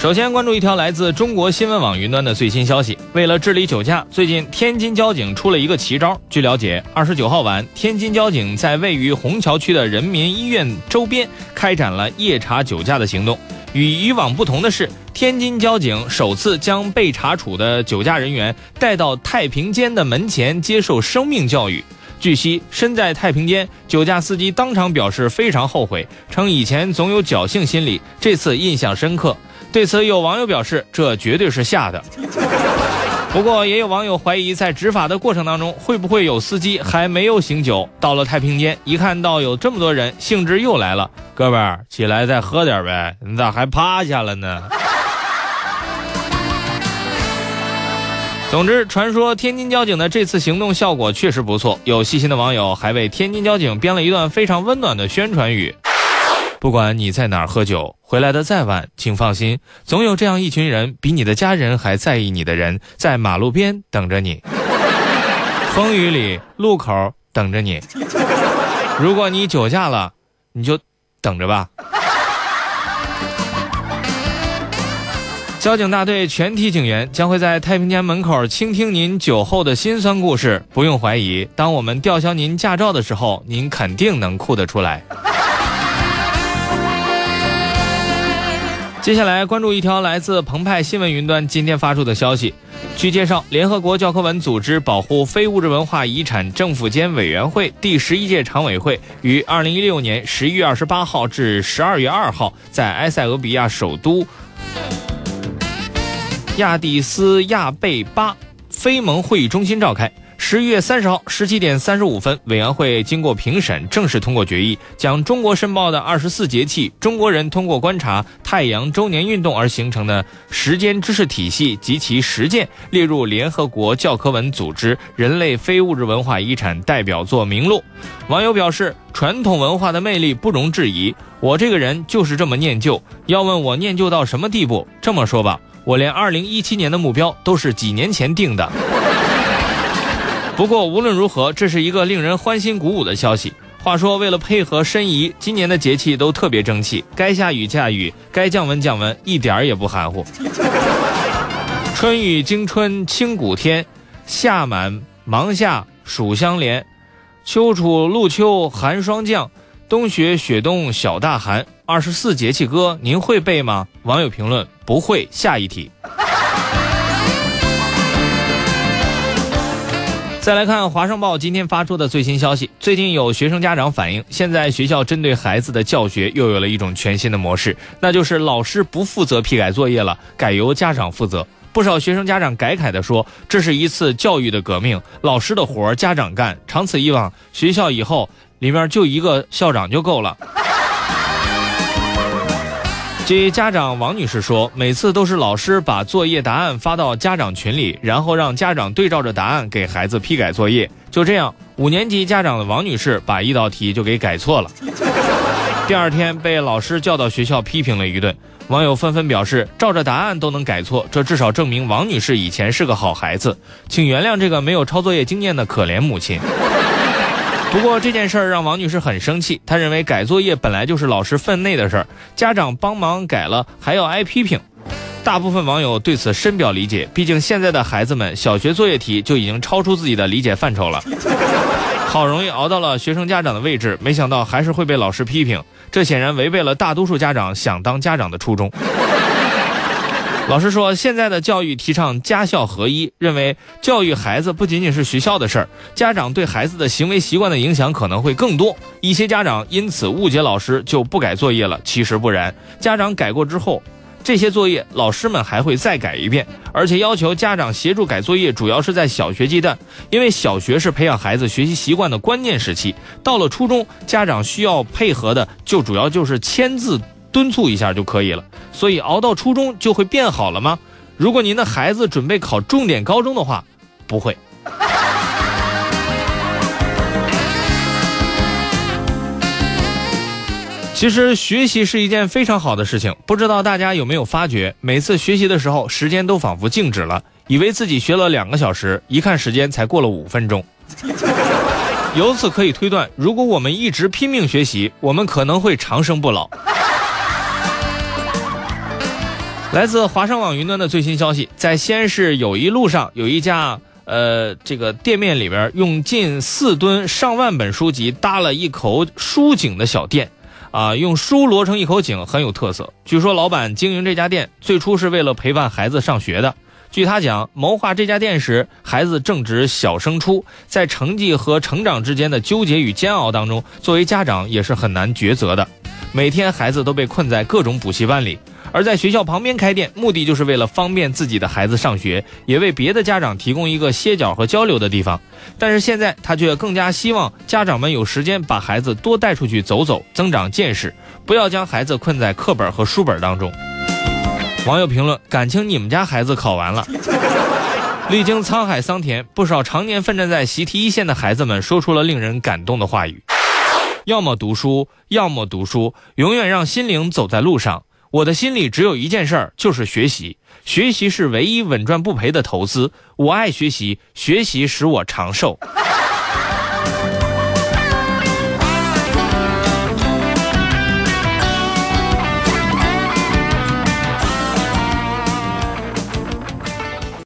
首先关注一条来自中国新闻网云端的最新消息。为了治理酒驾，最近天津交警出了一个奇招。据了解，二十九号晚，天津交警在位于虹桥区的人民医院周边开展了夜查酒驾的行动。与以往不同的是，天津交警首次将被查处的酒驾人员带到太平间的门前接受生命教育。据悉，身在太平间，酒驾司机当场表示非常后悔，称以前总有侥幸心理，这次印象深刻。对此，有网友表示，这绝对是吓的。不过，也有网友怀疑，在执法的过程当中，会不会有司机还没有醒酒，到了太平间，一看到有这么多人，兴致又来了，哥们儿起来再喝点呗，你咋还趴下了呢？总之，传说天津交警的这次行动效果确实不错，有细心的网友还为天津交警编了一段非常温暖的宣传语。不管你在哪儿喝酒，回来的再晚，请放心，总有这样一群人，比你的家人还在意你的人，在马路边等着你，风雨里路口等着你。如果你酒驾了，你就等着吧。交警大队全体警员将会在太平间门口倾听您酒后的辛酸故事。不用怀疑，当我们吊销您驾照的时候，您肯定能哭得出来。接下来关注一条来自澎湃新闻云端今天发出的消息。据介绍，联合国教科文组织保护非物质文化遗产政府间委员会第十一届常委会于二零一六年十一月二十八号至十二月二号在埃塞俄比亚首都亚的斯亚贝巴非盟会议中心召开。十一月三十号十七点三十五分，委员会经过评审，正式通过决议，将《中国申报》的二十四节气中国人通过观察太阳周年运动而形成的时间知识体系及其实践列入联合国教科文组织人类非物质文化遗产代表作名录。网友表示，传统文化的魅力不容置疑，我这个人就是这么念旧。要问我念旧到什么地步？这么说吧，我连二零一七年的目标都是几年前定的。不过无论如何，这是一个令人欢欣鼓舞的消息。话说，为了配合申遗，今年的节气都特别争气，该下雨下雨，该降温降温，一点儿也不含糊。春雨惊春清谷天，夏满芒夏暑相连，秋处露秋寒霜降，冬雪雪冬小大寒。二十四节气歌您会背吗？网友评论：不会。下一题。再来看《华商报》今天发出的最新消息。最近有学生家长反映，现在学校针对孩子的教学又有了一种全新的模式，那就是老师不负责批改作业了，改由家长负责。不少学生家长感慨地说：“这是一次教育的革命，老师的活儿家长干，长此以往，学校以后里面就一个校长就够了。”据家长王女士说，每次都是老师把作业答案发到家长群里，然后让家长对照着答案给孩子批改作业。就这样，五年级家长的王女士把一道题就给改错了。第二天被老师叫到学校批评了一顿，网友纷纷表示，照着答案都能改错，这至少证明王女士以前是个好孩子，请原谅这个没有抄作业经验的可怜母亲。不过这件事儿让王女士很生气，她认为改作业本来就是老师分内的事儿，家长帮忙改了还要挨批评。大部分网友对此深表理解，毕竟现在的孩子们小学作业题就已经超出自己的理解范畴了。好容易熬到了学生家长的位置，没想到还是会被老师批评，这显然违背了大多数家长想当家长的初衷。老师说，现在的教育提倡家校合一，认为教育孩子不仅仅是学校的事儿，家长对孩子的行为习惯的影响可能会更多。一些家长因此误解老师就不改作业了，其实不然。家长改过之后，这些作业老师们还会再改一遍，而且要求家长协助改作业，主要是在小学阶段，因为小学是培养孩子学习习惯的关键时期。到了初中，家长需要配合的就主要就是签字。敦促一下就可以了，所以熬到初中就会变好了吗？如果您的孩子准备考重点高中的话，不会。其实学习是一件非常好的事情，不知道大家有没有发觉，每次学习的时候，时间都仿佛静止了，以为自己学了两个小时，一看时间才过了五分钟。由此可以推断，如果我们一直拼命学习，我们可能会长生不老。来自华商网云端的最新消息，在西安市友谊路上有一家呃这个店面里边，用近四吨上万本书籍搭了一口书井的小店，啊，用书摞成一口井很有特色。据说老板经营这家店最初是为了陪伴孩子上学的。据他讲，谋划这家店时，孩子正值小升初，在成绩和成长之间的纠结与煎熬当中，作为家长也是很难抉择的。每天孩子都被困在各种补习班里。而在学校旁边开店，目的就是为了方便自己的孩子上学，也为别的家长提供一个歇脚和交流的地方。但是现在他却更加希望家长们有时间把孩子多带出去走走，增长见识，不要将孩子困在课本和书本当中。网友评论：感情你们家孩子考完了。历经沧海桑田，不少常年奋战在习题一线的孩子们说出了令人感动的话语：要么读书，要么读书，永远让心灵走在路上。我的心里只有一件事儿就是学习。学习是唯一稳赚不赔的投资。我爱学习学习使我长寿。